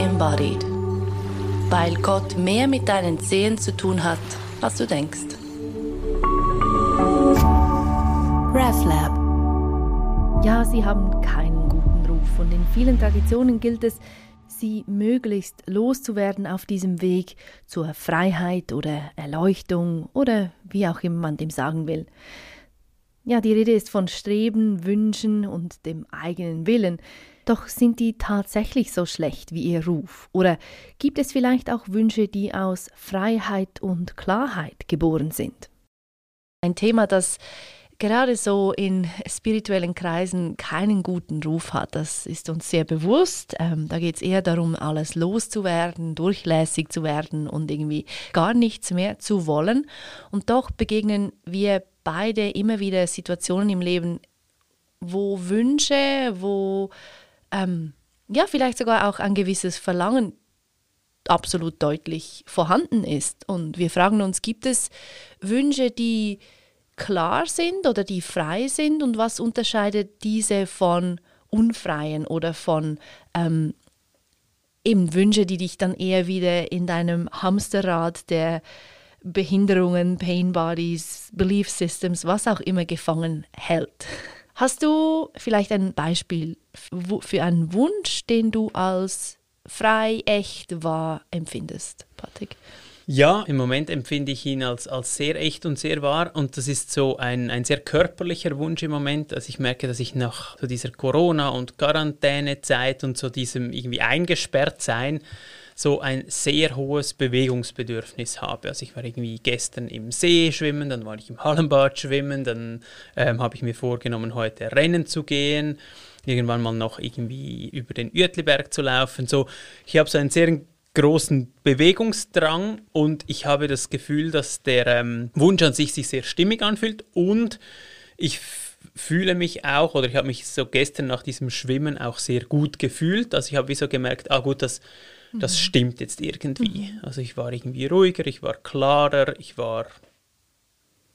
embodied. Weil Gott mehr mit deinen Zehen zu tun hat, als du denkst. RefLab. Ja, sie haben keinen guten Ruf und in vielen Traditionen gilt es, sie möglichst loszuwerden auf diesem Weg zur Freiheit oder Erleuchtung oder wie auch immer man dem sagen will. Ja, die Rede ist von Streben, Wünschen und dem eigenen Willen. Doch sind die tatsächlich so schlecht wie ihr Ruf? Oder gibt es vielleicht auch Wünsche, die aus Freiheit und Klarheit geboren sind? Ein Thema, das gerade so in spirituellen Kreisen keinen guten Ruf hat. Das ist uns sehr bewusst. Ähm, da geht es eher darum, alles loszuwerden, durchlässig zu werden und irgendwie gar nichts mehr zu wollen. Und doch begegnen wir beide immer wieder Situationen im Leben, wo Wünsche, wo ähm, ja vielleicht sogar auch ein gewisses Verlangen absolut deutlich vorhanden ist. Und wir fragen uns, gibt es Wünsche, die klar sind oder die frei sind und was unterscheidet diese von unfreien oder von ähm, eben Wünsche, die dich dann eher wieder in deinem Hamsterrad der Behinderungen, Pain Bodies, Belief Systems, was auch immer gefangen hält. Hast du vielleicht ein Beispiel für einen Wunsch, den du als frei, echt, wahr empfindest, Patrick? Ja, im Moment empfinde ich ihn als, als sehr echt und sehr wahr und das ist so ein, ein sehr körperlicher Wunsch im Moment. Also ich merke, dass ich nach so dieser Corona- und Quarantänezeit und so diesem irgendwie eingesperrt sein so ein sehr hohes Bewegungsbedürfnis habe. Also ich war irgendwie gestern im See schwimmen, dann war ich im Hallenbad schwimmen, dann ähm, habe ich mir vorgenommen, heute Rennen zu gehen, irgendwann mal noch irgendwie über den Uetliberg zu laufen. So, ich habe so einen sehr großen Bewegungsdrang und ich habe das Gefühl, dass der ähm, Wunsch an sich sich sehr stimmig anfühlt und ich fühle mich auch oder ich habe mich so gestern nach diesem Schwimmen auch sehr gut gefühlt. Also ich habe wie so gemerkt, ah gut, das, das mhm. stimmt jetzt irgendwie. Mhm. Also ich war irgendwie ruhiger, ich war klarer, ich war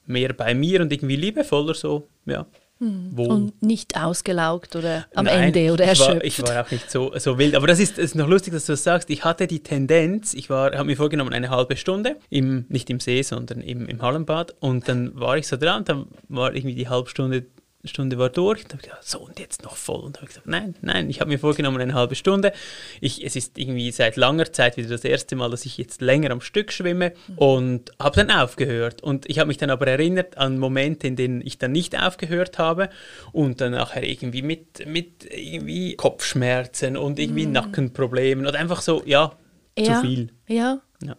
mehr bei mir und irgendwie liebevoller so, ja. Hm. Und nicht ausgelaugt oder am Nein, Ende oder erschöpft. Ich war, ich war auch nicht so, so wild. Aber das ist, ist noch lustig, dass du das sagst. Ich hatte die Tendenz, ich habe mir vorgenommen, eine halbe Stunde, im, nicht im See, sondern im, im Hallenbad. Und dann war ich so dran, dann war irgendwie die halbe Stunde Stunde war durch. Und habe ich gedacht, so und jetzt noch voll. Und habe ich gesagt, nein, nein, ich habe mir vorgenommen eine halbe Stunde. Ich, es ist irgendwie seit langer Zeit wieder das erste Mal, dass ich jetzt länger am Stück schwimme und habe dann aufgehört. Und ich habe mich dann aber erinnert an Momente, in denen ich dann nicht aufgehört habe und dann nachher irgendwie mit, mit irgendwie Kopfschmerzen und irgendwie mhm. Nackenproblemen oder einfach so, ja, ja, zu viel. Ja. ja.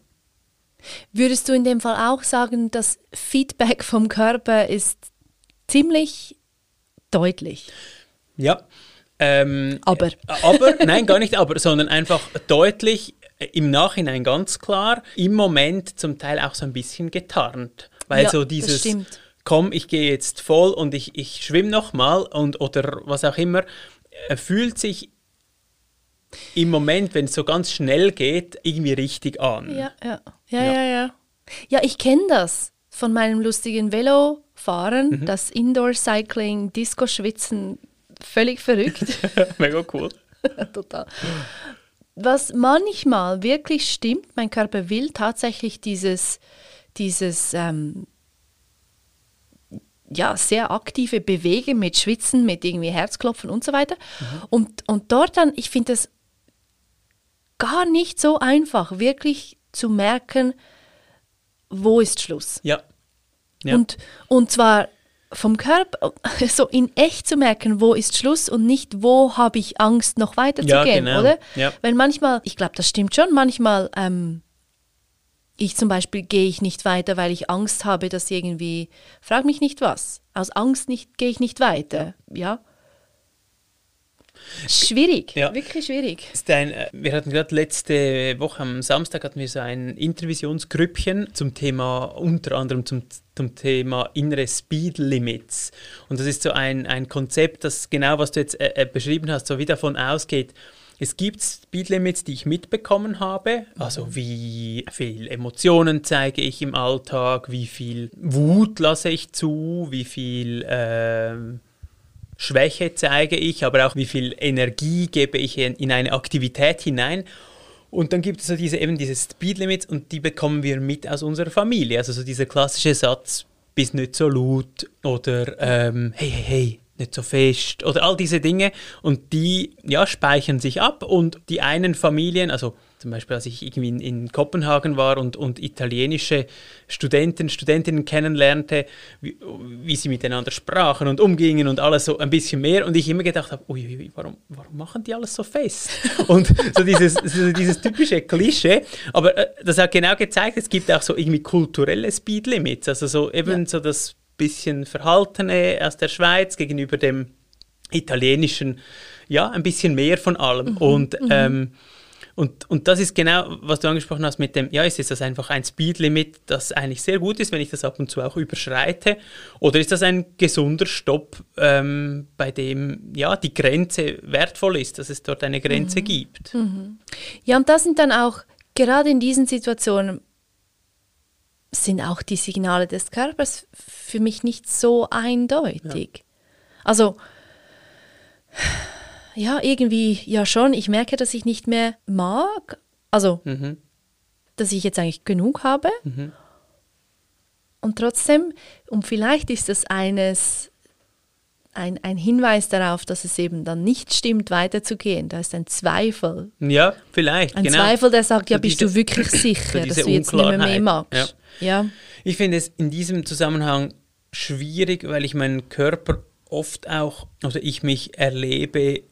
Würdest du in dem Fall auch sagen, das Feedback vom Körper ist ziemlich deutlich. Ja. Ähm, aber. Aber, nein, gar nicht aber, sondern einfach deutlich, äh, im Nachhinein ganz klar, im Moment zum Teil auch so ein bisschen getarnt. Weil ja, so dieses, komm, ich gehe jetzt voll und ich, ich schwimme nochmal und oder was auch immer, äh, fühlt sich im Moment, wenn es so ganz schnell geht, irgendwie richtig an. Ja, ja, ja, ja, ja. Ja, ja ich kenne das von meinem lustigen Velo fahren, mhm. das Indoor-Cycling, Disco-Schwitzen, völlig verrückt. Mega cool. Total. Was manchmal wirklich stimmt, mein Körper will tatsächlich dieses, dieses ähm, ja, sehr aktive Bewegen mit Schwitzen, mit irgendwie Herzklopfen und so weiter. Mhm. Und, und dort dann, ich finde es gar nicht so einfach, wirklich zu merken, wo ist Schluss. Ja. Ja. Und, und zwar vom Körper, so in echt zu merken, wo ist Schluss und nicht, wo habe ich Angst, noch weiterzugehen, ja, genau. oder? Ja. Weil manchmal, ich glaube, das stimmt schon, manchmal, ähm, ich zum Beispiel gehe ich nicht weiter, weil ich Angst habe, dass irgendwie, frag mich nicht was, aus Angst nicht, gehe ich nicht weiter, ja. Schwierig, ja. wirklich schwierig. Ein, äh, wir hatten gerade letzte Woche am Samstag hatten wir so ein Intervisionsgrüppchen zum Thema, unter anderem zum, zum Thema innere Speed Limits. Und das ist so ein, ein Konzept, das genau, was du jetzt äh, äh beschrieben hast, so wie davon ausgeht, es gibt Speedlimits, die ich mitbekommen habe, also wie viel Emotionen zeige ich im Alltag, wie viel Wut lasse ich zu, wie viel äh, Schwäche zeige ich, aber auch wie viel Energie gebe ich in, in eine Aktivität hinein. Und dann gibt es so diese, eben diese Speedlimits und die bekommen wir mit aus unserer Familie. Also so dieser klassische Satz, bist nicht so laut oder ähm, hey, hey, hey, nicht so fest oder all diese Dinge und die ja, speichern sich ab und die einen Familien, also zum Beispiel als ich irgendwie in, in Kopenhagen war und, und italienische Studenten, Studentinnen kennenlernte, wie, wie, sie miteinander sprachen und umgingen und alles so ein bisschen mehr und ich immer gedacht habe, ui, warum, warum machen die alles so fest? und so dieses, so dieses typische Klischee, aber äh, das hat genau gezeigt, es gibt auch so irgendwie kulturelle Speedlimits, also so eben ja. so das bisschen Verhaltene aus der Schweiz gegenüber dem italienischen, ja, ein bisschen mehr von allem. Mhm, und, mhm. ähm, und, und das ist genau, was du angesprochen hast mit dem, ja, ist das einfach ein Speedlimit, das eigentlich sehr gut ist, wenn ich das ab und zu auch überschreite? Oder ist das ein gesunder Stopp, ähm, bei dem ja die Grenze wertvoll ist, dass es dort eine Grenze mhm. gibt? Mhm. Ja, und das sind dann auch gerade in diesen Situationen sind auch die Signale des Körpers für mich nicht so eindeutig. Ja. Also, ja, irgendwie ja schon. Ich merke, dass ich nicht mehr mag. Also, mhm. dass ich jetzt eigentlich genug habe. Mhm. Und trotzdem, und vielleicht ist das eines, ein, ein Hinweis darauf, dass es eben dann nicht stimmt, weiterzugehen. Da ist ein Zweifel. Ja, vielleicht. Ein genau. Zweifel, der sagt, ja, bist diese, du wirklich sicher, dass du jetzt nicht mehr, mehr magst? Ja. Ja. Ich finde es in diesem Zusammenhang schwierig, weil ich meinen Körper oft auch, also ich mich erlebe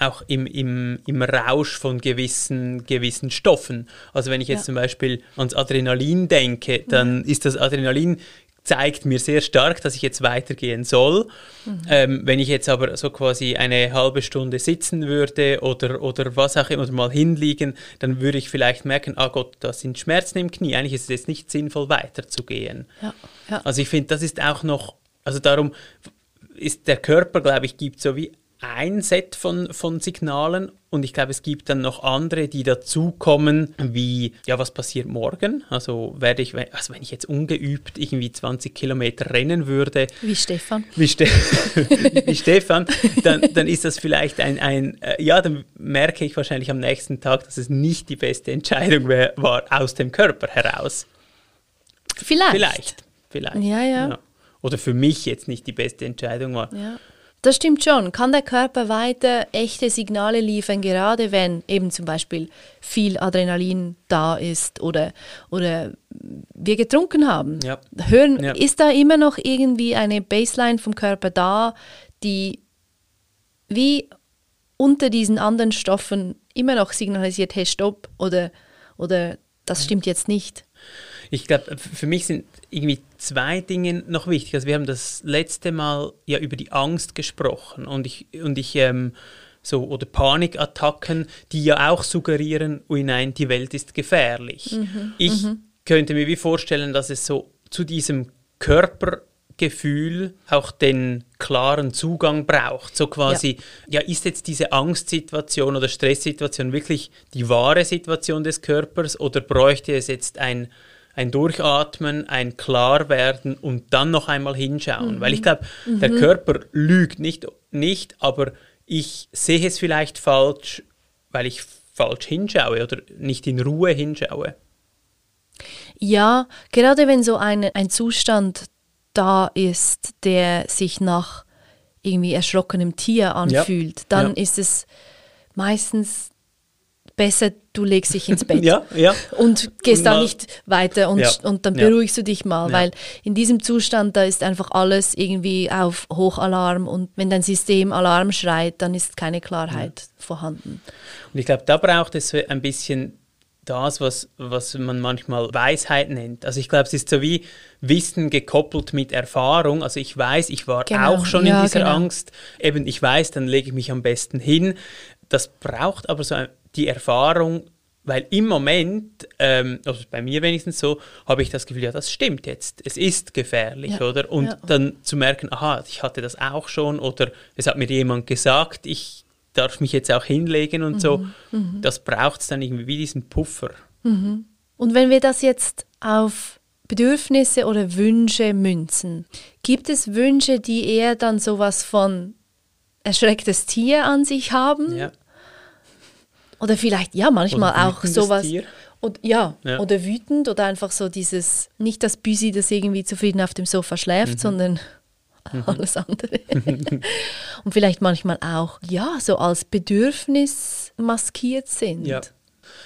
auch im, im, im Rausch von gewissen, gewissen Stoffen. Also wenn ich jetzt ja. zum Beispiel ans Adrenalin denke, dann ja. ist das Adrenalin zeigt mir sehr stark, dass ich jetzt weitergehen soll. Mhm. Ähm, wenn ich jetzt aber so quasi eine halbe Stunde sitzen würde oder, oder was auch immer, oder mal hinliegen, dann würde ich vielleicht merken, ah Gott, da sind Schmerzen im Knie. Eigentlich ist es jetzt nicht sinnvoll, weiterzugehen. Ja, ja. Also ich finde, das ist auch noch, also darum ist der Körper, glaube ich, gibt so wie ein Set von, von Signalen und ich glaube, es gibt dann noch andere, die dazukommen, wie, ja, was passiert morgen? Also werde ich, also wenn ich jetzt ungeübt irgendwie 20 Kilometer rennen würde. Wie Stefan. Wie, Ste wie Stefan, dann, dann ist das vielleicht ein, ein, äh, ja, dann merke ich wahrscheinlich am nächsten Tag, dass es nicht die beste Entscheidung war aus dem Körper heraus. Vielleicht. Vielleicht. Vielleicht. Ja, ja. ja. Oder für mich jetzt nicht die beste Entscheidung war. Ja. Das stimmt schon. Kann der Körper weiter echte Signale liefern, gerade wenn eben zum Beispiel viel Adrenalin da ist oder, oder wir getrunken haben? Ja. Hören, ja. Ist da immer noch irgendwie eine Baseline vom Körper da, die wie unter diesen anderen Stoffen immer noch signalisiert, hey, stopp oder, oder das stimmt jetzt nicht? Ich glaube, für mich sind irgendwie zwei Dinge noch wichtig. Also wir haben das letzte Mal ja über die Angst gesprochen und ich, und ich ähm, so, oder Panikattacken, die ja auch suggerieren, ui nein, die Welt ist gefährlich. Mhm. Ich mhm. könnte mir wie vorstellen, dass es so zu diesem Körpergefühl auch den klaren Zugang braucht. So quasi, ja. ja, ist jetzt diese Angstsituation oder Stresssituation wirklich die wahre Situation des Körpers oder bräuchte es jetzt ein ein Durchatmen, ein Klarwerden und dann noch einmal hinschauen. Mhm. Weil ich glaube, mhm. der Körper lügt nicht, nicht, aber ich sehe es vielleicht falsch, weil ich falsch hinschaue oder nicht in Ruhe hinschaue. Ja, gerade wenn so ein, ein Zustand da ist, der sich nach irgendwie erschrockenem Tier anfühlt, ja. dann ja. ist es meistens besser, du legst dich ins Bett ja, ja. und gehst da nicht weiter und, ja. und dann beruhigst du dich mal, weil in diesem Zustand, da ist einfach alles irgendwie auf Hochalarm und wenn dein System Alarm schreit, dann ist keine Klarheit vorhanden. Und ich glaube, da braucht es ein bisschen das, was, was man manchmal Weisheit nennt. Also ich glaube, es ist so wie Wissen gekoppelt mit Erfahrung. Also ich weiß, ich war genau. auch schon ja, in dieser genau. Angst. Eben, ich weiß, dann lege ich mich am besten hin. Das braucht aber so ein die Erfahrung, weil im Moment, ähm, also bei mir wenigstens so, habe ich das Gefühl, ja, das stimmt jetzt, es ist gefährlich, ja, oder? Und ja. dann zu merken, aha, ich hatte das auch schon oder es hat mir jemand gesagt, ich darf mich jetzt auch hinlegen und mhm. so, mhm. das braucht es dann irgendwie wie diesen Puffer. Mhm. Und wenn wir das jetzt auf Bedürfnisse oder Wünsche münzen, gibt es Wünsche, die eher dann sowas von erschrecktes Tier an sich haben? Ja Oder vielleicht, ja, manchmal Oder auch sowas. Tier. Und, ja, Ja. oder wütend oder einfach so dieses, nicht das Büsi, das irgendwie zufrieden auf dem Sofa schläft, Mhm. sondern alles andere. Und vielleicht manchmal auch, ja, so als Bedürfnis maskiert sind. Ja.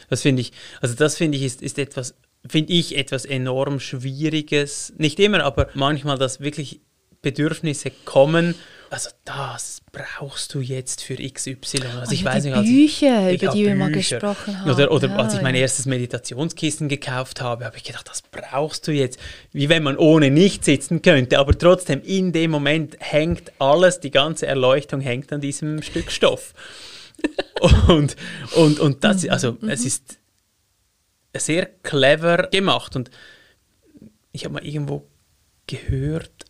Das finde ich, also das finde ich ist, ist etwas, finde ich etwas enorm Schwieriges. Nicht immer, aber manchmal, dass wirklich Bedürfnisse kommen. Also das brauchst du jetzt für XY. Also ich Oh ja, weiß die nicht, als ich- Bücher, ich über die wir mal gesprochen haben. Oder, oder Ja, als ich mein erstes Meditationskissen gekauft habe, habe ich gedacht, das brauchst du jetzt. Wie wenn man ohne nicht sitzen könnte. Aber trotzdem, in dem Moment hängt alles, die ganze Erleuchtung hängt an diesem Stück Stoff. und, und, und Mhm, das, also es ist sehr clever gemacht. Und ich habe mal irgendwo gehört,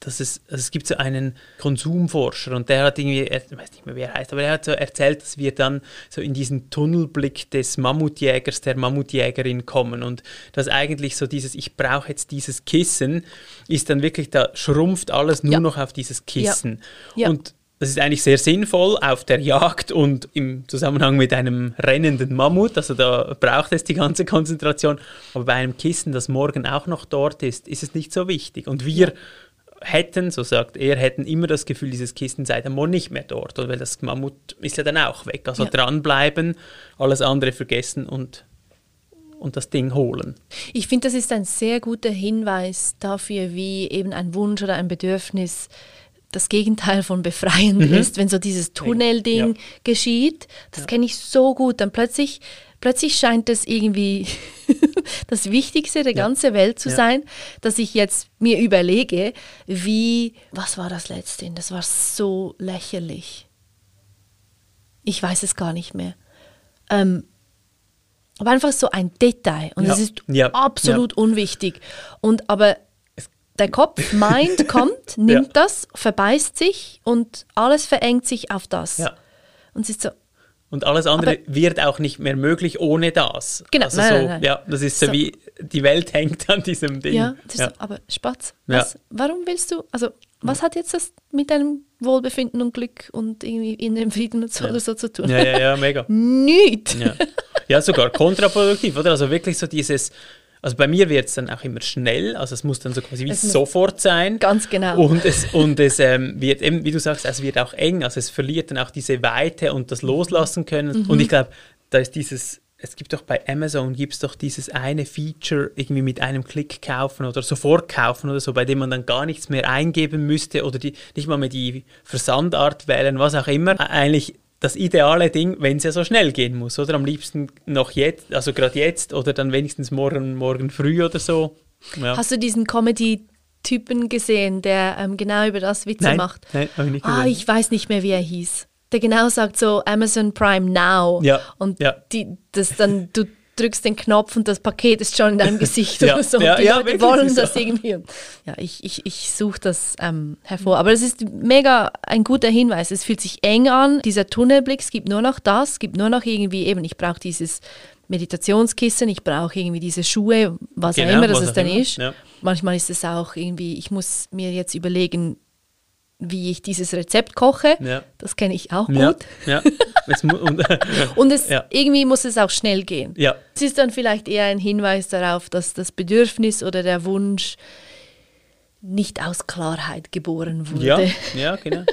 dass es, also es gibt so einen Konsumforscher und der hat irgendwie, ich weiß nicht mehr, wer er heißt, aber er hat so erzählt, dass wir dann so in diesen Tunnelblick des Mammutjägers, der Mammutjägerin kommen und dass eigentlich so dieses, ich brauche jetzt dieses Kissen, ist dann wirklich, da schrumpft alles nur Ja. noch auf dieses Kissen. Ja. Und das ist eigentlich sehr sinnvoll auf der Jagd und im Zusammenhang mit einem rennenden Mammut. Also da braucht es die ganze Konzentration. Aber bei einem Kissen, das morgen auch noch dort ist, ist es nicht so wichtig. Und wir hätten, so sagt er, hätten immer das Gefühl, dieses Kissen sei dann morgen nicht mehr dort. Weil das Mammut ist ja dann auch weg. Also Ja. dranbleiben, alles andere vergessen und, und das Ding holen. Ich finde, das ist ein sehr guter Hinweis dafür, wie eben ein Wunsch oder ein Bedürfnis das Gegenteil von befreiend ist, wenn so dieses Tunnelding Mhm. Ja. geschieht. Das kenne ich so gut. Dann plötzlich, plötzlich scheint es irgendwie das Wichtigste der ganzen Welt zu Ja. sein, dass ich jetzt mir überlege, wie, was war das letzte? Das war so lächerlich. Ich weiß es gar nicht mehr. Ähm, aber einfach so ein Detail und Ja. es ist Ja. absolut unwichtig. Und aber der Kopf, Mind kommt, nimmt Ja. das, verbeißt sich und alles verengt sich auf das. Ja. Und es ist so, Und alles andere Aber- wird auch nicht mehr möglich ohne das. Genau, Also nein, so, nein, nein. Ja, das ist so, So. wie die Welt hängt an diesem Ding. ja, ja. So, aber Spatz, Ja. was, warum willst du, also was hat jetzt das mit deinem Wohlbefinden und Glück und irgendwie inneren Frieden und so oder so zu tun? ja, ja, ja, mega. Nichts. Ja. ja, sogar kontraproduktiv, oder? Also wirklich so dieses, also bei mir wird es dann auch immer schnell, also es muss dann so quasi wie sofort sein. Ganz genau. Und es, und es ähm, wird eben, wie du sagst, es wird auch eng, also es verliert dann auch diese Weite und das Loslassen können. Mhm. Und ich glaube, da ist dieses, es gibt doch bei Amazon, gibt es doch dieses eine Feature, irgendwie mit einem Klick kaufen oder sofort kaufen oder so, bei dem man dann gar nichts mehr eingeben müsste oder die, nicht mal mehr die Versandart wählen, was auch immer. Eigentlich das ideale Ding, wenn es ja so schnell gehen muss, oder? Am liebsten noch jetzt, also gerade jetzt oder dann wenigstens morgen, morgen früh oder so. Ja. Hast du diesen Comedy-Typen gesehen, der ähm, genau über das Witze nein, macht? nein, habe ich nicht Ah, gesehen. ich weiß nicht mehr, wie er hieß. Der genau sagt so Amazon Prime Now. Ja, Und ja. Die, das dann, du drückst den Knopf und das Paket ist schon in deinem Gesicht Ja, oder so. ja, die ja, Leute wollen das so. irgendwie. Ja, ich, ich, ich suche das ähm, hervor. Aber es ist mega ein guter Hinweis. Es fühlt sich eng an. Dieser Tunnelblick, es gibt nur noch das, es gibt nur noch irgendwie eben, ich brauche dieses Meditationskissen, ich brauche irgendwie diese Schuhe, was auch Genau, immer das auch dann immer, ist. ja. Manchmal ist es auch irgendwie, ich muss mir jetzt überlegen, wie ich dieses Rezept koche. Ja. Das kenne ich auch Ja, gut. ja. Mu- und, Und es, Ja. irgendwie muss es auch schnell gehen. ja, Es ist dann vielleicht eher ein Hinweis darauf, dass das Bedürfnis oder der Wunsch nicht aus Klarheit geboren wurde. ja, ja, genau.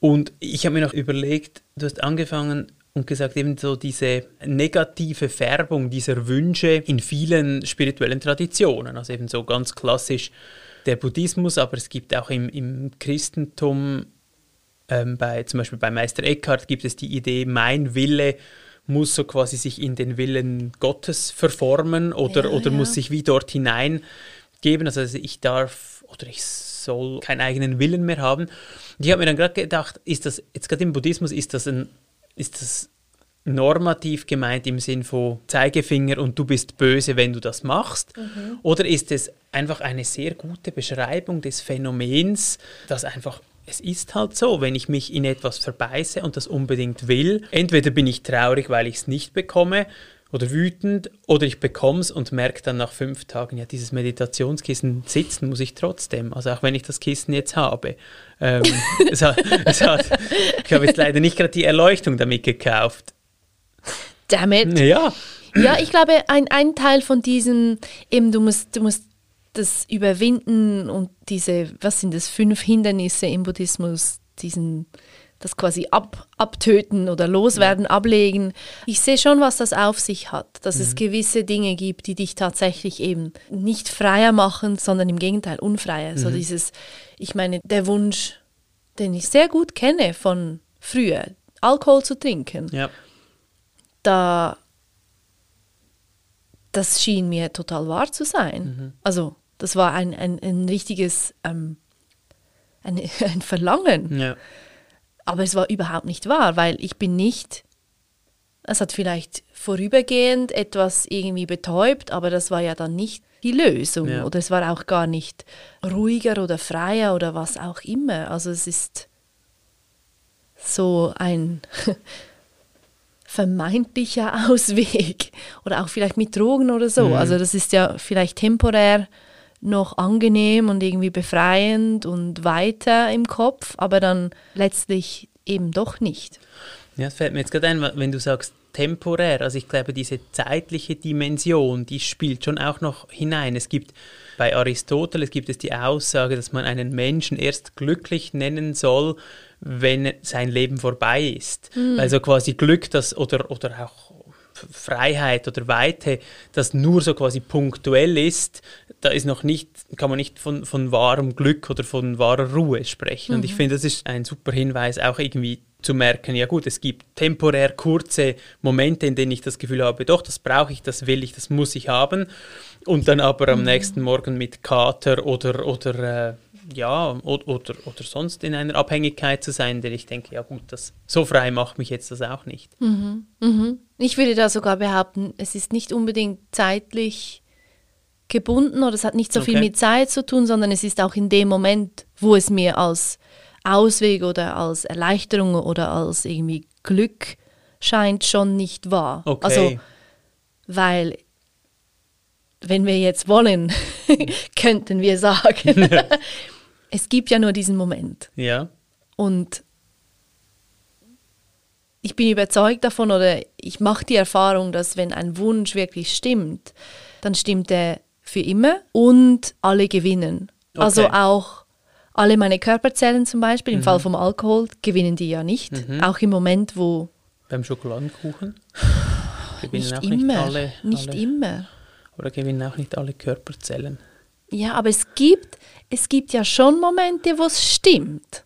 Und ich habe mir noch überlegt, du hast angefangen und gesagt, eben so diese negative Färbung dieser Wünsche in vielen spirituellen Traditionen. Also eben so ganz klassisch der Buddhismus, aber es gibt auch im, im Christentum, ähm, bei, zum Beispiel bei Meister Eckhart gibt es die Idee, mein Wille muss so quasi sich in den Willen Gottes verformen oder, Ja, oder ja. muss sich wie dort hineingeben. Also ich darf oder ich soll keinen eigenen Willen mehr haben. Und ich habe mir dann gerade gedacht, ist das, jetzt gerade im Buddhismus, ist das ein, ist das normativ gemeint im Sinn von Zeigefinger und du bist böse, wenn du das machst? Oder ist es einfach eine sehr gute Beschreibung des Phänomens, dass einfach es ist halt so, wenn ich mich in etwas verbeiße und das unbedingt will, entweder bin ich traurig, weil ich es nicht bekomme oder wütend oder ich bekomme es und merke dann nach fünf Tagen, ja, dieses Meditationskissen sitzen muss ich trotzdem, also auch wenn ich das Kissen jetzt habe. Ähm, es, hat, es hat Ich habe jetzt leider nicht gerade die Erleuchtung damit gekauft. Damn it. Ja. Ja, ich glaube, ein, ein Teil von diesem, eben du musst, du musst das überwinden und diese, was sind das, fünf Hindernisse im Buddhismus, diesen, das quasi ab, abtöten oder loswerden, ja. ablegen. Ich sehe schon, was das auf sich hat, dass mhm. es gewisse Dinge gibt, die dich tatsächlich eben nicht freier machen, sondern im Gegenteil unfreier. Mhm. So dieses, ich meine, der Wunsch, den ich sehr gut kenne von früher, Alkohol zu trinken. Ja. Da das schien mir total wahr zu sein. Mhm. Also das war ein, ein, ein richtiges ähm, ein, ein Verlangen. Ja. Aber es war überhaupt nicht wahr, weil ich bin nicht, es hat vielleicht vorübergehend etwas irgendwie betäubt, aber das war ja dann nicht die Lösung ja. oder es war auch gar nicht ruhiger oder freier oder was auch immer. Also es ist so ein vermeintlicher Ausweg oder auch vielleicht mit Drogen oder so. Mhm. Also das ist ja vielleicht temporär noch angenehm und irgendwie befreiend und weiter im Kopf, aber dann letztlich eben doch nicht. Ja, das fällt mir jetzt gerade ein, wenn du sagst temporär, also ich glaube, diese zeitliche Dimension, die spielt schon auch noch hinein. Es gibt bei Aristoteles gibt es die Aussage, dass man einen Menschen erst glücklich nennen soll, wenn sein Leben vorbei ist. Mhm. Also quasi Glück, das oder, oder auch Freiheit oder Weite, das nur so quasi punktuell ist, da ist noch nicht, kann man nicht von, von wahrem Glück oder von wahrer Ruhe sprechen. Mhm. Und ich mhm. finde, das ist ein super Hinweis, auch irgendwie zu merken, ja gut, es gibt temporär kurze Momente, in denen ich das Gefühl habe, doch, das brauche ich, das will ich, das muss ich haben. Und dann aber am mhm. nächsten Morgen mit Kater oder, oder äh, ja, oder, oder, oder sonst in einer Abhängigkeit zu sein, denn ich denke, ja gut, das, so frei macht mich jetzt das auch nicht. Mhm. Mhm. Ich würde da sogar behaupten, es ist nicht unbedingt zeitlich gebunden oder es hat nicht so okay. viel mit Zeit zu tun, sondern es ist auch in dem Moment, wo es mir als Ausweg oder als Erleichterung oder als irgendwie Glück scheint, schon nicht wahr. Okay. Also, weil wenn wir jetzt wollen, könnten wir sagen, es gibt ja nur diesen Moment. Ja. Und ich bin überzeugt davon oder ich mache die Erfahrung, dass wenn ein Wunsch wirklich stimmt, dann stimmt er für immer und alle gewinnen. Also okay. Also auch alle meine Körperzellen zum Beispiel, im mhm. Fall vom Alkohol, gewinnen die ja nicht. Mhm. Auch im Moment, wo... Beim Schokoladenkuchen? Gewinnen nicht immer. Nicht, alle, nicht alle. immer. Oder gewinnen auch nicht alle Körperzellen. Ja, aber es gibt, es gibt ja schon Momente, wo es stimmt.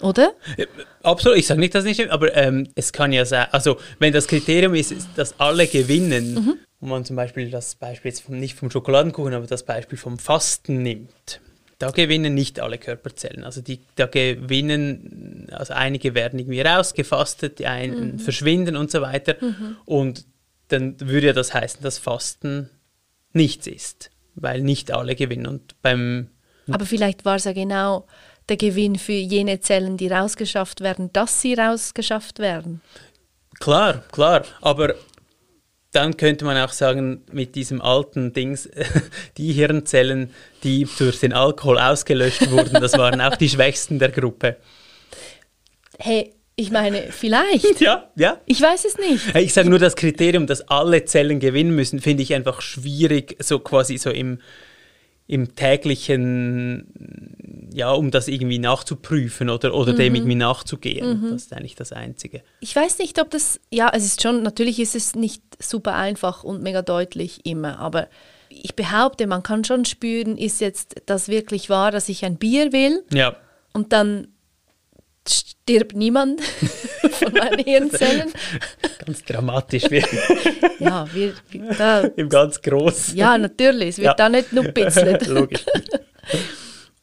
Oder? Ja, absolut, ich sage nicht, dass es nicht stimmt, aber ähm, es kann ja sein, also wenn das Kriterium ist, dass alle gewinnen mhm. und man zum Beispiel das Beispiel jetzt vom, nicht vom Schokoladenkuchen, aber das Beispiel vom Fasten nimmt, da gewinnen nicht alle Körperzellen. Also die, da gewinnen, also einige werden irgendwie rausgefastet, die einen mhm. verschwinden und so weiter. Mhm. Und dann würde ja das heißen, dass Fasten nichts ist, weil nicht alle gewinnen. Und beim Aber vielleicht war es ja genau der Gewinn für jene Zellen, die rausgeschafft werden, dass sie rausgeschafft werden. Klar, klar. Aber dann könnte man auch sagen, mit diesem alten Dings, die Hirnzellen, die durch den Alkohol ausgelöscht wurden, das waren auch die Schwächsten der Gruppe. Hey, ich meine, vielleicht. Ja, ja. Ich weiß es nicht. Ich sage nur, das Kriterium, dass alle Zellen gewinnen müssen, finde ich einfach schwierig, so quasi so im, im täglichen, ja, um das irgendwie nachzuprüfen oder, oder mhm. dem irgendwie nachzugehen. Mhm. Das ist eigentlich das Einzige. Ich weiß nicht, ob das, ja, es ist schon, natürlich ist es nicht super einfach und mega deutlich immer, aber ich behaupte, man kann schon spüren, ist jetzt das wirklich wahr, dass ich ein Bier will? Ja. Und dann stirbt niemand von meinen Hirnzellen. ganz dramatisch. ja, wir, wir da, Im ganz Groß. Ja, natürlich. Es wird ja. da nicht nur bitzelt. Logisch.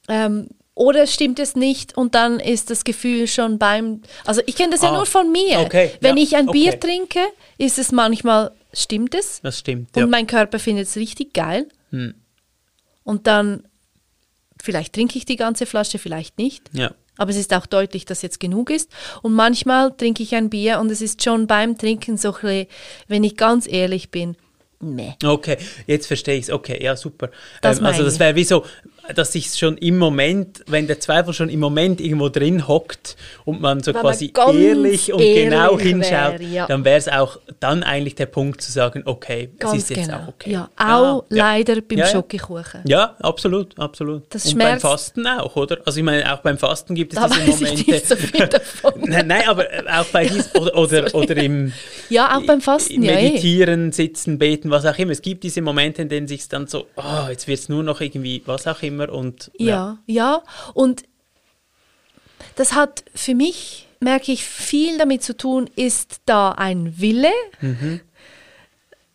ähm, oder stimmt es nicht und dann ist das Gefühl schon beim. Also ich kenne das ah, ja nur von mir. Okay, Wenn ja, ich ein okay. Bier trinke, ist es manchmal, stimmt es? Das stimmt. Und ja. mein Körper findet es richtig geil. Hm. Und dann, vielleicht trinke ich die ganze Flasche, vielleicht nicht. Ja. Aber es ist auch deutlich, dass jetzt genug ist. Und manchmal trinke ich ein Bier und es ist schon beim Trinken so, wenn ich ganz ehrlich bin, Nee. Okay, jetzt verstehe ich es. Okay, ja, super. Ähm, also das wäre wie so, dass sich schon im Moment, wenn der Zweifel schon im Moment irgendwo drin hockt und man so Wenn quasi man ehrlich und ehrlich genau hinschaut, ja. dann wäre es auch dann eigentlich der Punkt zu sagen, okay, Ganz es ist jetzt genau. auch okay. Ja, auch ja. leider beim Ja, ja. Schokokuchen. Ja, absolut, absolut. Das und beim schmerzt- Fasten auch, oder? Also ich meine, auch beim Fasten gibt es Da diese weiß ich Momente. nicht so viel davon. Nein, nein, aber auch bei dies oder, oder, oder im Ja, auch beim Fasten, ja, eh. Meditieren, Sitzen, Beten, was auch immer. Es gibt diese Momente, in denen sich dann so, oh, jetzt wird es nur noch irgendwie was auch immer und Ja, ja. Und das hat für mich, merke ich, viel damit zu tun, ist da ein Wille?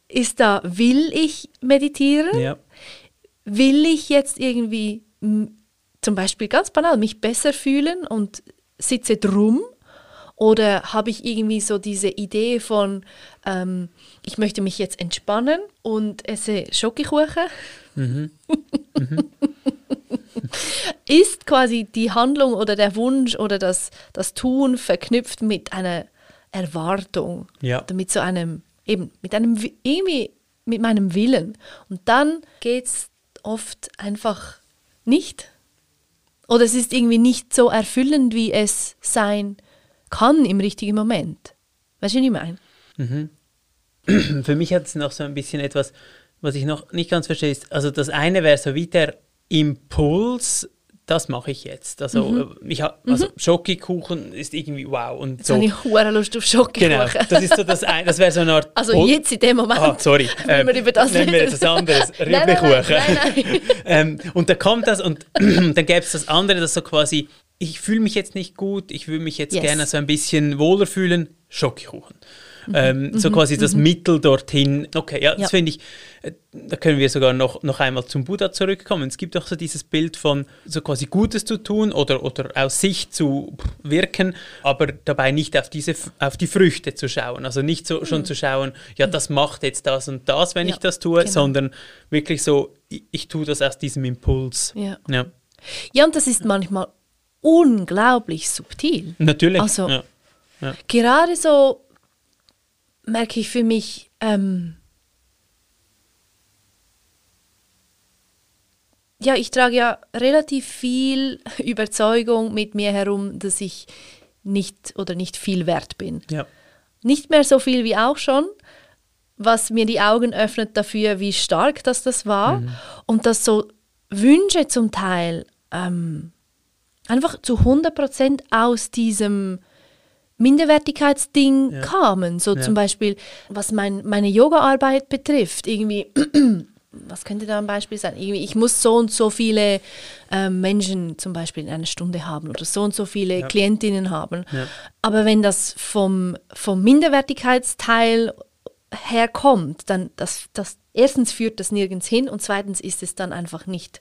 Ist da, will ich meditieren? ja. Will ich jetzt irgendwie zum Beispiel ganz banal mich besser fühlen und sitze drum? Oder habe ich irgendwie so diese Idee von, ähm, ich möchte mich jetzt entspannen und esse Schokokuchen? ist quasi die Handlung oder der Wunsch oder das, das Tun verknüpft mit einer Erwartung. Ja. Oder mit so einem, eben, mit einem, Wi- irgendwie mit meinem Willen. Und dann geht es oft einfach nicht. Oder es ist irgendwie nicht so erfüllend, wie es sein kann im richtigen Moment. Weißt du, was ich meine? Für mich hat es noch so ein bisschen etwas, was ich noch nicht ganz verstehe. Ist, also das eine wäre so wie der Impuls, das mache ich jetzt. Also, Mhm. äh, ich hab, also Schokokuchen ist irgendwie wow. Und Jetzt so. habe ich hure Lust auf Schokokuchen. Genau, das ist so das eine, das wäre so eine Art. Also Pol- jetzt in dem Moment. Ah, sorry. Wenn wir über das nehmen wir reden. etwas anderes. Rüblikuchen. ähm, und da kommt das und dann gäbe es das andere, das so quasi, ich fühle mich jetzt nicht gut, ich will mich jetzt Yes. gerne so ein bisschen wohler fühlen, Schokokuchen. Mhm. Ähm, so quasi das Mittel dorthin. Okay, ja, das Ja. finde ich, äh, da können wir sogar noch, noch einmal zum Buddha zurückkommen. Es gibt auch so dieses Bild von so quasi Gutes zu tun oder, oder aus sich zu wirken, aber dabei nicht auf, diese, auf die Früchte zu schauen. Also nicht so schon zu schauen, ja, das macht jetzt das und das, wenn Mhm. Ja, ich das tue, genau. sondern wirklich so, ich, ich tue das aus diesem Impuls. Ja. Ja. Ja, und das ist manchmal unglaublich subtil. Natürlich. Also- ja. Gerade so merke ich für mich, ähm, ja, ich trage ja relativ viel Überzeugung mit mir herum, dass ich nicht oder nicht viel wert bin. Ja. Nicht mehr so viel wie auch schon, was mir die Augen öffnet dafür, wie stark das das war und dass so Wünsche zum Teil ähm, einfach zu 100% aus diesem Minderwertigkeitsding kamen. So Ja. zum Beispiel, was mein, meine Yoga-Arbeit betrifft, irgendwie, was könnte da ein Beispiel sein? Irgendwie, ich muss so und so viele ähm, Menschen zum Beispiel in einer Stunde haben oder so und so viele Klientinnen haben. Ja. Aber wenn das vom, vom Minderwertigkeitsteil herkommt, dann das, das erstens führt das nirgends hin und zweitens ist es dann einfach nicht,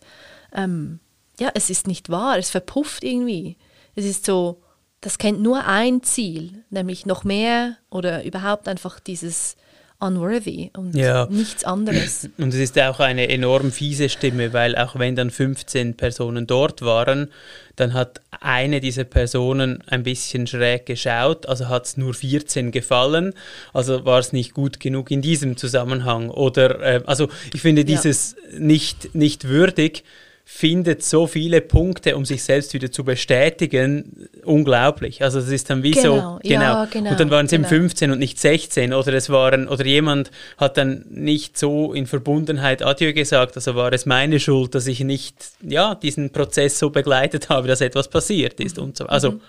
ähm, ja, es ist nicht wahr, es verpufft irgendwie. Es ist so, das kennt nur ein Ziel, nämlich noch mehr oder überhaupt einfach dieses unworthy und Ja. nichts anderes. Und es ist auch eine enorm fiese Stimme, weil auch wenn dann 15 Personen dort waren, dann hat eine dieser Personen ein bisschen schräg geschaut, also hat es nur 14 gefallen, also war es nicht gut genug in diesem Zusammenhang. Oder, äh, also ich finde Ja. dieses nicht, nicht würdig findet so viele Punkte, um sich selbst wieder zu bestätigen, unglaublich. Also es ist dann wie Genau, so, ja, genau, Und dann waren es eben genau. 15 und nicht 16 oder es waren oder jemand hat dann nicht so in Verbundenheit Adieu gesagt, also war es meine Schuld, dass ich nicht ja diesen Prozess so begleitet habe, dass etwas passiert ist und so. Also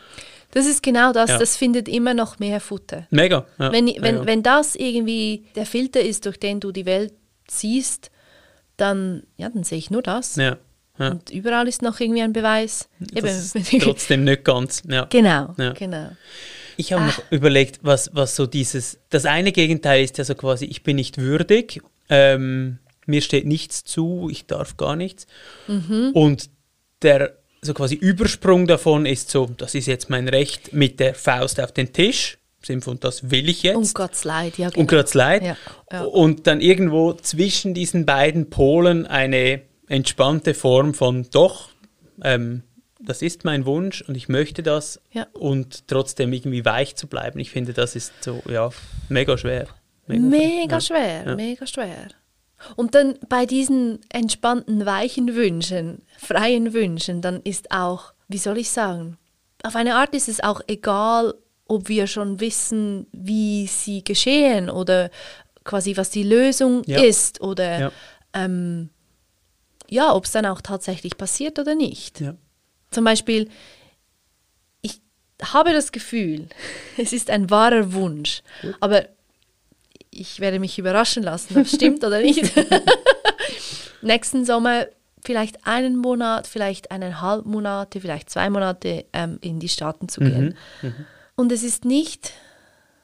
Das ist genau das, Ja. das findet immer noch mehr Futter. mega. Ja, wenn, mega. wenn, wenn das irgendwie der Filter ist, durch den du die Welt siehst, dann, ja, dann sehe ich nur das. ja, ja. Und überall ist noch irgendwie ein Beweis. Das ist trotzdem nicht ganz. Ja. genau, Ja. genau. Ich habe noch überlegt, was, was so dieses, das eine Gegenteil ist ja so quasi, ich bin nicht würdig, ähm, mir steht nichts zu, ich darf gar nichts. Mhm. Und der so quasi Übersprung davon ist so, das ist jetzt mein Recht mit der Faust auf den Tisch, im Sinne von, das will ich jetzt. Um Gottes Leid, ja, genau. Und Gottes Leid. Ja, ja. Und dann irgendwo zwischen diesen beiden Polen eine entspannte Form von doch, ähm, das ist mein Wunsch und ich möchte das Ja. und trotzdem irgendwie weich zu bleiben. Ich finde, das ist so, ja, mega schwer. Mega Ja. schwer, Ja. mega schwer. Und dann bei diesen entspannten, weichen Wünschen, freien Wünschen, dann ist auch, wie soll ich sagen, auf eine Art ist es auch egal, ob wir schon wissen, wie sie geschehen oder quasi was die Lösung ja. ist oder ähm, ja ob es dann auch tatsächlich passiert oder nicht. Ja. Zum Beispiel, ich habe das Gefühl, es ist ein wahrer Wunsch, Gut. aber ich werde mich überraschen lassen, ob es stimmt oder nicht. Nächsten Sommer vielleicht einen Monat, vielleicht eineinhalb Monate, vielleicht zwei Monate ähm, in die Staaten zu gehen. Mhm. Mhm. Und es ist nicht,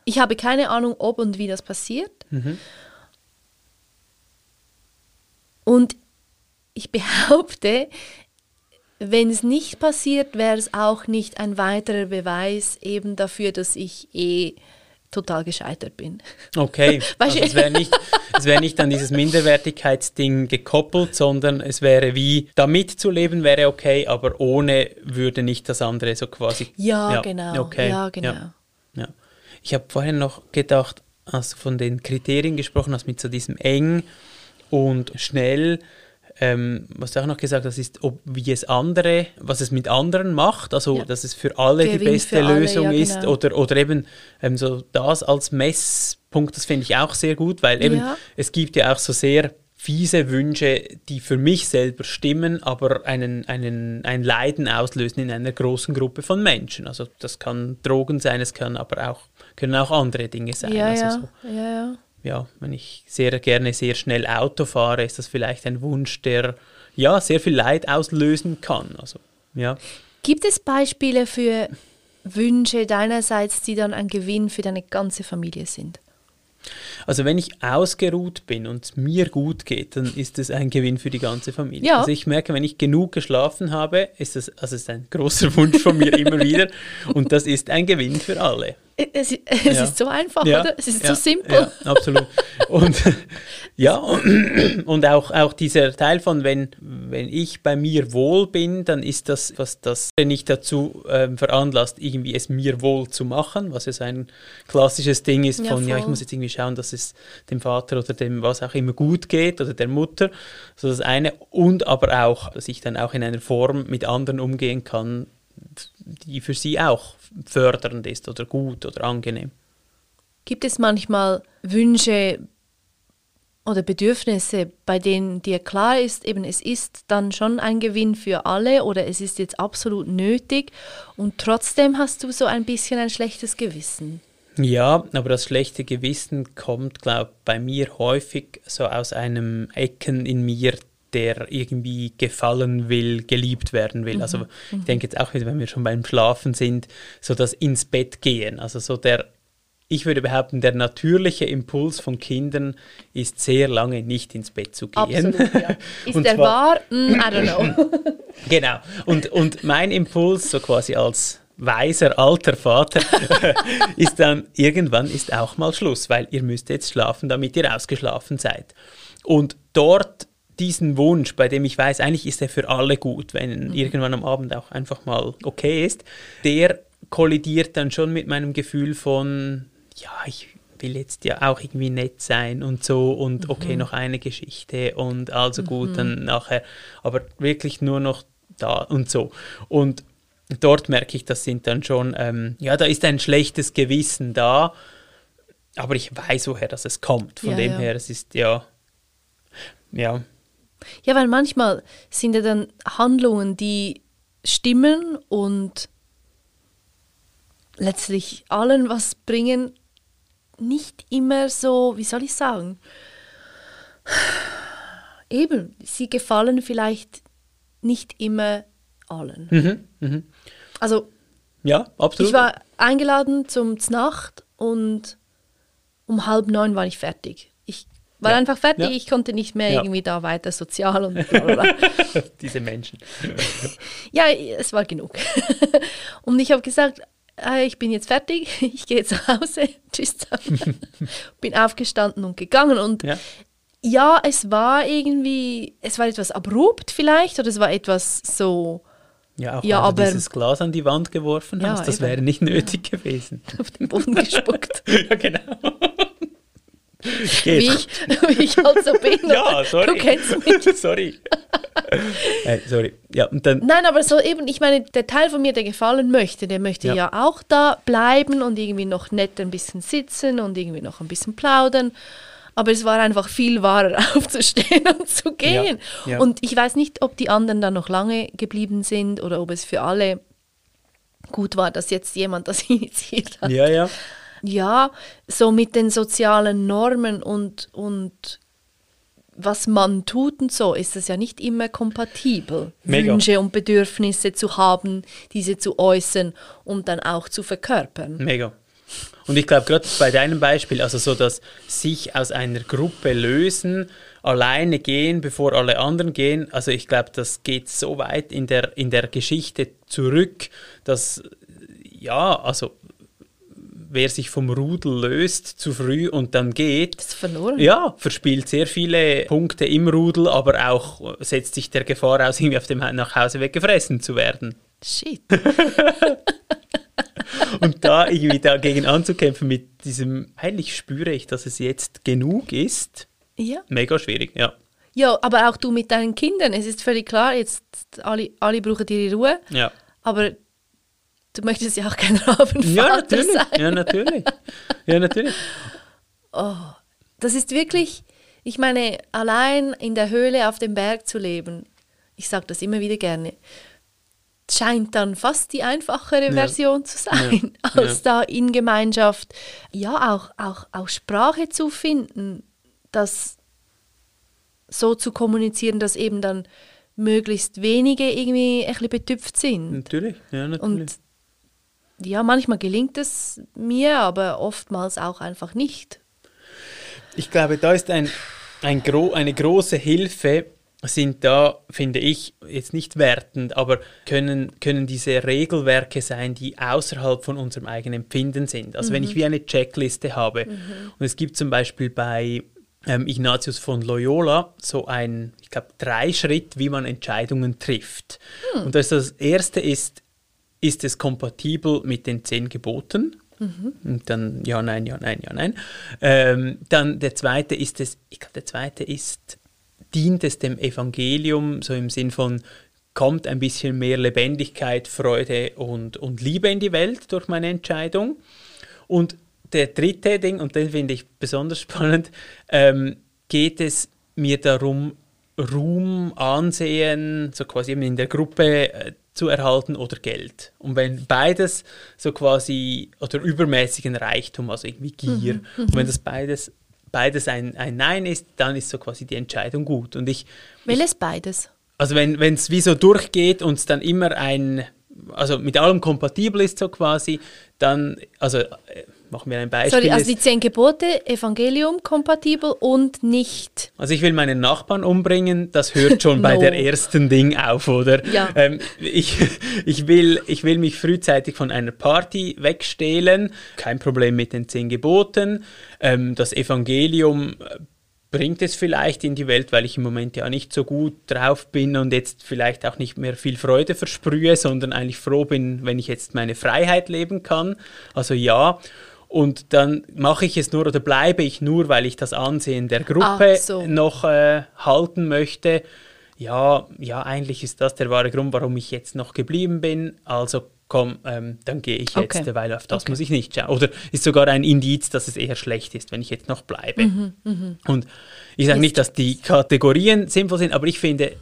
ich habe keine Ahnung, ob und wie das passiert. Mhm. Und ich behaupte, wenn es nicht passiert, wäre es auch nicht ein weiterer Beweis eben dafür, dass ich eh total gescheitert bin. Okay, also es wäre nicht, wär nicht an dieses Minderwertigkeitsding gekoppelt, sondern es wäre wie, damit zu leben wäre okay, aber ohne würde nicht das andere so quasi. Ja, ja genau. Okay. Ja, genau. Ja, ja. Ich habe vorhin noch gedacht, als du von den Kriterien gesprochen hast, mit so diesem eng und schnell, ähm, was du auch noch gesagt hast, ist, ob wie es andere, was es mit anderen macht, also ja. dass es für alle Gewinn die beste Lösung alle, ja, ist genau. oder, oder eben ähm, so das als Messpunkt, das finde ich auch sehr gut, weil eben ja. es gibt ja auch so sehr fiese Wünsche, die für mich selber stimmen, aber einen, einen, ein Leiden auslösen in einer großen Gruppe von Menschen. Also das kann Drogen sein, es kann aber auch, können auch andere Dinge sein. Ja, also ja. So. ja, ja ja, wenn ich sehr gerne sehr schnell Auto fahre, ist das vielleicht ein Wunsch, der ja sehr viel Leid auslösen kann. Also, ja. Gibt es Beispiele für Wünsche deinerseits, die dann ein Gewinn für deine ganze Familie sind? Also wenn ich ausgeruht bin und es mir gut geht, dann ist es ein Gewinn für die ganze Familie. Ja. Also ich merke, wenn ich genug geschlafen habe, ist das, also es ist ein großer Wunsch von mir immer wieder und das ist ein Gewinn für alle. Es, es ja. ist so einfach, ja. oder? Es ist ja. so simpel. Ja, absolut. Und ja, und auch, auch dieser Teil von, wenn, wenn ich bei mir wohl bin, dann ist das, was das nicht dazu ähm, veranlasst, irgendwie es mir wohl zu machen, was ja ein klassisches Ding ist von, ja, ich muss jetzt irgendwie schauen, dass es dem Vater oder dem was auch immer gut geht oder der Mutter. So das eine. Und aber auch, dass ich dann auch in einer Form mit anderen umgehen kann, die für sie auch fördernd ist oder gut oder angenehm. Gibt es manchmal Wünsche oder Bedürfnisse, bei denen dir klar ist, eben es ist dann schon ein Gewinn für alle oder es ist jetzt absolut nötig und trotzdem hast du so ein bisschen ein schlechtes Gewissen? Ja, aber das schlechte Gewissen kommt, glaube ich, bei mir häufig so aus einem Ecken in mir, der irgendwie gefallen will, geliebt werden will. Also mhm. Also ich denke jetzt auch, wenn wir schon beim Schlafen sind, so das ins Bett gehen. Also so der, ich würde behaupten, der natürliche Impuls von Kindern ist sehr lange nicht ins Bett zu gehen. Absolut, ja. Ist der wahr? Mm, I don't know. genau. Und, und mein Impuls, so quasi als weiser alter Vater, ist dann irgendwann ist auch mal Schluss, weil ihr müsst jetzt schlafen, damit ihr ausgeschlafen seid. Und dort diesen Wunsch, bei dem ich weiß, eigentlich ist er für alle gut, wenn mhm. irgendwann am Abend auch einfach mal okay ist, der kollidiert dann schon mit meinem Gefühl von, ja, ich will jetzt ja auch irgendwie nett sein und so und okay, mhm. noch eine Geschichte und also gut, mhm. dann nachher, aber wirklich nur noch da und so. Und dort merke ich, das sind dann schon, ähm, ja, da ist ein schlechtes Gewissen da, aber ich weiß, woher das es kommt. Von ja, dem ja. her, es ist ja, ja, ja, weil manchmal sind ja dann Handlungen, die stimmen und letztlich allen was bringen, nicht immer so, wie soll ich sagen, eben, sie gefallen vielleicht nicht immer allen. Mhm, mh. Also, ja, absolut. Ich war eingeladen zum Znacht und um halb neun war ich fertig war ja. einfach fertig, ja. ich konnte nicht mehr ja. irgendwie da weiter sozial und bla Diese Menschen. ja, es war genug. und ich habe gesagt, äh, ich bin jetzt fertig, ich gehe zu Hause, tschüss. bin aufgestanden und gegangen und ja. es war irgendwie, es war etwas abrupt vielleicht oder es war etwas so... Ja, auch ja, weil aber, du dieses Glas an die Wand geworfen ja, hast, das eben. wäre nicht nötig gewesen. Auf den Boden gespuckt. ja, genau. Wie, ich, wie ich halt so bin. ja, sorry. Du kennst mich. sorry. äh, sorry. Ja, und dann Nein, aber so eben, ich meine, der Teil von mir, der gefallen möchte, der möchte ja. Ja. auch da bleiben und irgendwie noch nett ein bisschen sitzen und irgendwie noch ein bisschen plaudern. Aber es war einfach viel wahrer, aufzustehen und zu gehen. Ja, ja. Und ich weiß nicht, ob die anderen dann noch lange geblieben sind oder ob es für alle gut war, dass jetzt jemand das initiiert hat. ja, ja. Ja, so mit den sozialen Normen und, und was man tut und so, ist es ja nicht immer kompatibel, Mega. Wünsche und Bedürfnisse zu haben, diese zu äußern und dann auch zu verkörpern. Mega. Und ich glaube, gerade bei deinem Beispiel, also so das sich aus einer Gruppe lösen, alleine gehen, bevor alle anderen gehen, also ich glaube, das geht so weit in der, in der Geschichte zurück, dass, ja, also wer sich vom Rudel löst zu früh und dann geht, ist verloren. ja, verspielt sehr viele Punkte im Rudel, aber auch setzt sich der Gefahr aus, irgendwie auf dem nach Hause weggefressen zu werden. Shit. Und da irgendwie dagegen anzukämpfen mit diesem, eigentlich spüre ich, dass es jetzt genug ist, Ja. mega schwierig, ja. ja, aber auch du mit deinen Kindern. Es ist völlig klar, jetzt alle, alle brauchen ihre Ruhe, Ja, aber du möchtest ja auch kein Rabenvater ja natürlich. sein. Ja, natürlich. Ja, natürlich. Das ist wirklich, ich meine, allein in der Höhle auf dem Berg zu leben, ich sage das immer wieder gerne, scheint dann fast die einfachere Ja. Version zu sein, Ja. als da in Gemeinschaft, ja, auch, auch, auch Sprache zu finden, das so zu kommunizieren, dass eben dann möglichst wenige irgendwie ein bisschen betüpft sind. Natürlich, ja, natürlich. Und ja, manchmal gelingt es mir, aber oftmals auch einfach nicht. Ich glaube, da ist ein, ein gro eine große Hilfe, sind da, finde ich, jetzt nicht wertend, aber können, können diese Regelwerke sein, die außerhalb von unserem eigenen Empfinden sind. Also wenn ich wie eine Checkliste habe und es gibt zum Beispiel bei ähm, Ignatius von Loyola so ein, ich glaube, drei Schritt, wie man Entscheidungen trifft. Und das, das erste ist, ist es kompatibel mit den zehn Geboten? Und dann ja, nein, ja, nein, ja, nein. Ähm, dann der zweite ist es, ich glaube, der zweite ist, dient es dem Evangelium, so im Sinn von, kommt ein bisschen mehr Lebendigkeit, Freude und, und Liebe in die Welt durch meine Entscheidung. Und der dritte Ding, und den finde ich besonders spannend, ähm, geht es mir darum, Ruhm, Ansehen, so quasi eben in der Gruppe äh, zu erhalten oder Geld. Und wenn beides so quasi, oder übermäßigen Reichtum, also irgendwie Gier, und wenn das beides, beides ein, ein Nein ist, dann ist so quasi die Entscheidung gut. Und ich, Welches beides? also wenn es wie so durchgeht und es dann immer ein, also mit allem kompatibel ist so quasi, dann, also äh, machen wir ein Beispiel. Sorry, also die zehn Gebote, Evangelium kompatibel und nicht. Also ich will meinen Nachbarn umbringen, das hört schon bei No. der ersten Ding auf, oder? Ja. Ähm, ich, ich, will, ich will mich frühzeitig von einer Party wegstehlen, kein Problem mit den zehn Geboten. Ähm, das Evangelium äh, bringt es vielleicht in die Welt, weil ich im Moment ja nicht so gut drauf bin und jetzt vielleicht auch nicht mehr viel Freude versprühe, sondern eigentlich froh bin, wenn ich jetzt meine Freiheit leben kann. Also ja. Und dann mache ich es nur oder bleibe ich nur, weil ich das Ansehen der Gruppe so. noch äh, halten möchte. Ja, ja, eigentlich ist das der wahre Grund, warum ich jetzt noch geblieben bin. Also komm, ähm, dann gehe ich jetzt, Okay. weil auf das Okay. muss ich nicht schauen. Oder ist sogar ein Indiz, dass es eher schlecht ist, wenn ich jetzt noch bleibe. Mhm, Und ich sage nicht, dass die Kategorien sinnvoll sind, aber ich finde,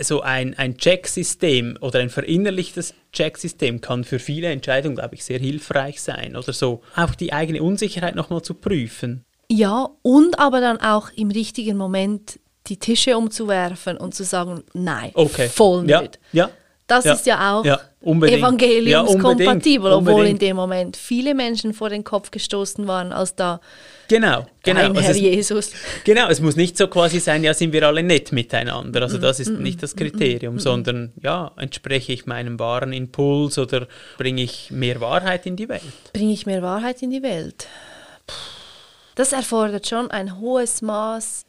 so ein, ein Checksystem oder ein verinnerlichtes Checksystem kann für viele Entscheidungen, glaube ich, sehr hilfreich sein. Oder so auch die eigene Unsicherheit nochmal zu prüfen. Ja, und aber dann auch im richtigen Moment die Tische umzuwerfen und zu sagen, nein, Okay. voll ja, nicht. Ja. Das Ja. ist ja auch Ja, evangeliumskompatibel, Ja, obwohl in dem Moment viele Menschen vor den Kopf gestoßen waren, als da Genau, genau. ein Also Herr es, Jesus. genau, es muss nicht so quasi sein, ja, sind wir alle nett miteinander. Mm, Also das ist nicht das Kriterium, sondern ja, entspreche ich meinem wahren Impuls oder bringe ich mehr Wahrheit in die Welt. Bringe ich mehr Wahrheit in die Welt? Das erfordert schon ein hohes Maß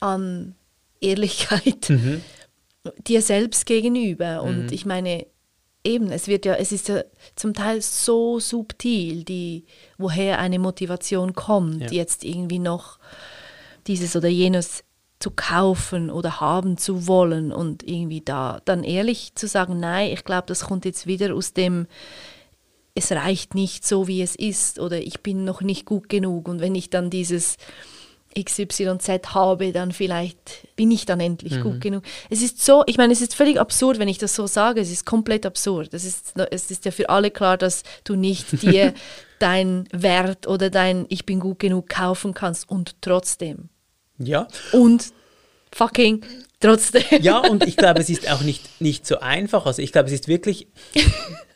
an Ehrlichkeit Mhm. Dir selbst gegenüber. Und ich meine, eben, es wird ja, es ist ja zum Teil so subtil, die, woher eine Motivation kommt, Ja. jetzt irgendwie noch dieses oder jenes zu kaufen oder haben zu wollen und irgendwie da dann ehrlich zu sagen, nein, ich glaube, das kommt jetzt wieder aus dem, es reicht nicht so, wie es ist oder ich bin noch nicht gut genug und wenn ich dann dieses XYZ habe, dann vielleicht bin ich dann endlich gut genug. Es ist so, ich meine, es ist völlig absurd, wenn ich das so sage, es ist komplett absurd. Es ist, es ist ja für alle klar, dass du nicht dir dein Wert oder dein Ich bin gut genug kaufen kannst und trotzdem. Ja, Und fucking trotzdem. Ja, und ich glaube, es ist auch nicht, nicht so einfach. Also ich glaube, es ist wirklich,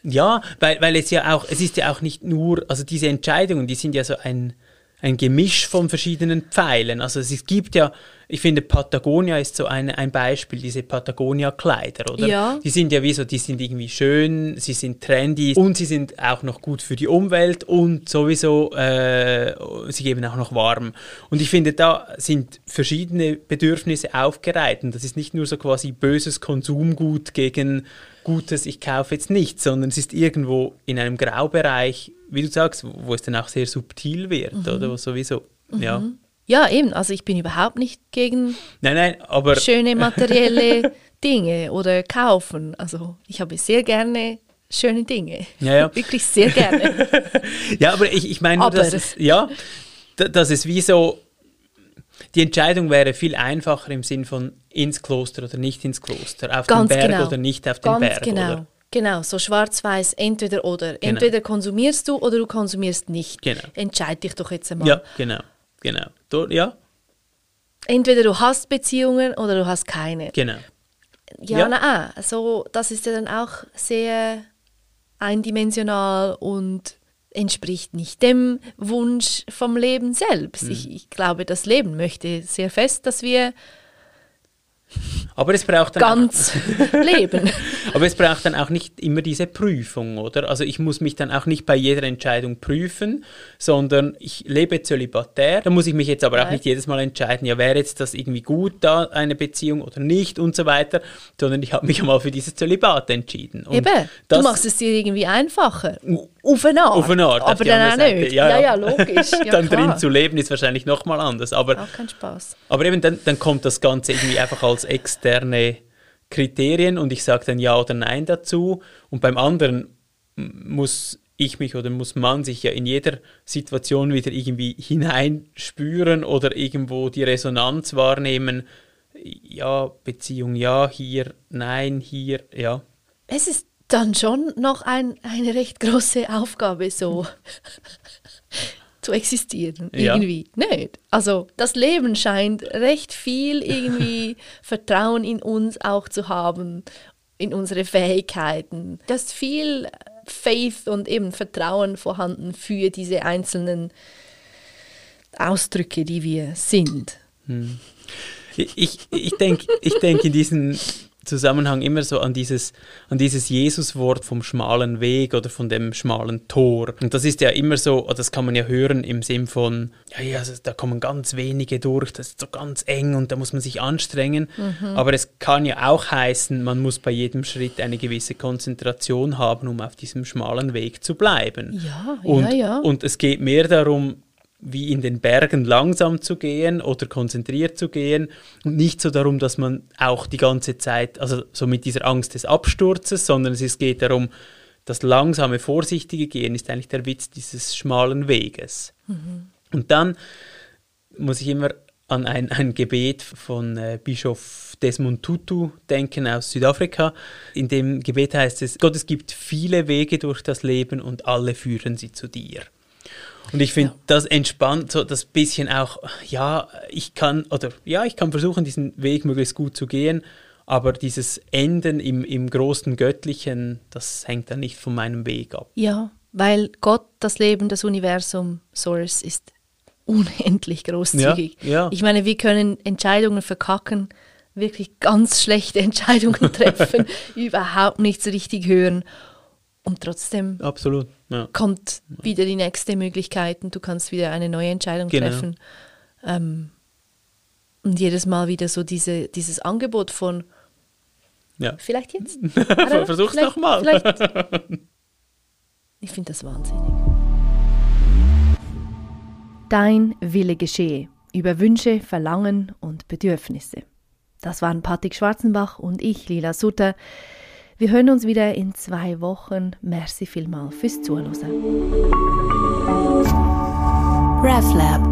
ja, weil, weil es ja auch, es ist ja auch nicht nur, also diese Entscheidungen, die sind ja so ein, ein Gemisch von verschiedenen Pfeilen. Also es gibt ja, ich finde, Patagonia ist so ein, ein Beispiel, diese Patagonia-Kleider, oder? Ja. Die sind ja wie so, die sind irgendwie schön, sie sind trendy und sie sind auch noch gut für die Umwelt und sowieso, äh, sie geben auch noch warm. Und ich finde, da sind verschiedene Bedürfnisse aufgereiht und das ist nicht nur so quasi böses Konsumgut gegen gutes, ich kaufe jetzt nichts, sondern es ist irgendwo in einem Graubereich, wie du sagst, wo es dann auch sehr subtil wird, oder? Wo sowieso, ja. Ja, eben, also ich bin überhaupt nicht gegen Nein, nein, aber schöne materielle Dinge oder kaufen. Also ich habe sehr gerne schöne Dinge. Ja, ja. Wirklich sehr gerne. Ja, aber ich, ich meine, dass es, ja, da- dass es wie so, die Entscheidung wäre viel einfacher im Sinn von ins Kloster oder nicht ins Kloster, auf Ganz den Berg genau. oder nicht auf den Ganz Berg. genau. Oder? Genau, so schwarz-weiß, entweder oder. Genau. Entweder konsumierst du oder du konsumierst nicht. Genau. Entscheid dich doch jetzt einmal. Ja, genau, genau. Do, ja, Entweder du hast Beziehungen oder du hast keine. genau. Ja, Ja. na, also das ist ja dann auch sehr eindimensional und entspricht nicht dem Wunsch vom Leben selbst. Ich, Mhm. ich glaube, das Leben möchte sehr fest, dass wir Aber es braucht dann ganz leben. Auch, aber es braucht dann auch nicht immer diese Prüfung, oder? Also ich muss mich dann auch nicht bei jeder Entscheidung prüfen, sondern ich lebe zölibatär. Da muss ich mich jetzt aber auch nicht jedes Mal entscheiden, ja, wäre jetzt das irgendwie gut, da eine Beziehung oder nicht und so weiter, sondern ich habe mich einmal für dieses Zölibat entschieden. Und Eben, du machst es dir irgendwie einfacher. Auf eine Art. Auf eine Art, Aber dann auch andere Seite. nicht. Ja, ja, logisch. Ja, dann klar. drin zu leben ist wahrscheinlich nochmal anders. Aber, Auch kein Spaß. aber eben dann, dann kommt das Ganze irgendwie einfach als externe Kriterien und ich sage dann Ja oder Nein dazu. Und beim anderen muss ich mich oder muss man sich ja in jeder Situation wieder irgendwie hineinspüren oder irgendwo die Resonanz wahrnehmen. Ja, Beziehung ja, hier, nein, hier, ja. Es ist dann schon noch ein, eine recht große Aufgabe, so zu existieren. Ja. Irgendwie. Nicht. Also das Leben scheint recht viel irgendwie Vertrauen in uns auch zu haben, in unsere Fähigkeiten. Da ist viel Faith und eben Vertrauen vorhanden für diese einzelnen Ausdrücke, die wir sind. Ich, ich denke ich denk in diesem Zusammenhang immer so an dieses, an dieses Jesuswort vom schmalen Weg oder von dem schmalen Tor. Und das ist ja immer so, das kann man ja hören im Sinn von, ja, ja, also da kommen ganz wenige durch, das ist so ganz eng und da muss man sich anstrengen. Aber es kann ja auch heißen, man muss bei jedem Schritt eine gewisse Konzentration haben, um auf diesem schmalen Weg zu bleiben. Ja, und, ja, ja. Und es geht mehr darum, wie in den Bergen langsam zu gehen oder konzentriert zu gehen und nicht so darum, dass man auch die ganze Zeit, also so mit dieser Angst des Absturzes, sondern es geht darum, das langsame, vorsichtige Gehen ist eigentlich der Witz dieses schmalen Weges. Und dann muss ich immer an ein, ein Gebet von äh, Bischof Desmond Tutu denken aus Südafrika. In dem Gebet heißt es, Gott, es gibt viele Wege durch das Leben und alle führen sie zu dir. Und ich finde, das entspannt so das bisschen auch, ja, ich kann, oder ja, ich kann versuchen, diesen Weg möglichst gut zu gehen, aber dieses Enden im, im großen Göttlichen, das hängt dann nicht von meinem Weg ab. Ja, weil Gott, das Leben, das Universum, Source ist unendlich großzügig. Ja, ja. Ich meine, wir können Entscheidungen verkacken, wirklich ganz schlechte Entscheidungen treffen, überhaupt nichts richtig hören und trotzdem Absolut. Ja. kommt wieder die nächste Möglichkeit und du kannst wieder eine neue Entscheidung Genau. treffen. Ähm, und jedes Mal wieder so diese, dieses Angebot von Ja. Vielleicht jetzt? Versuch's nochmal. Ich finde das wahnsinnig. Dein Wille geschehe über Wünsche, Verlangen und Bedürfnisse. Das waren Patrick Schwarzenbach und ich, Lila Sutter. Wir hören uns wieder in zwei Wochen. Merci vielmal fürs Zuhören. RefLab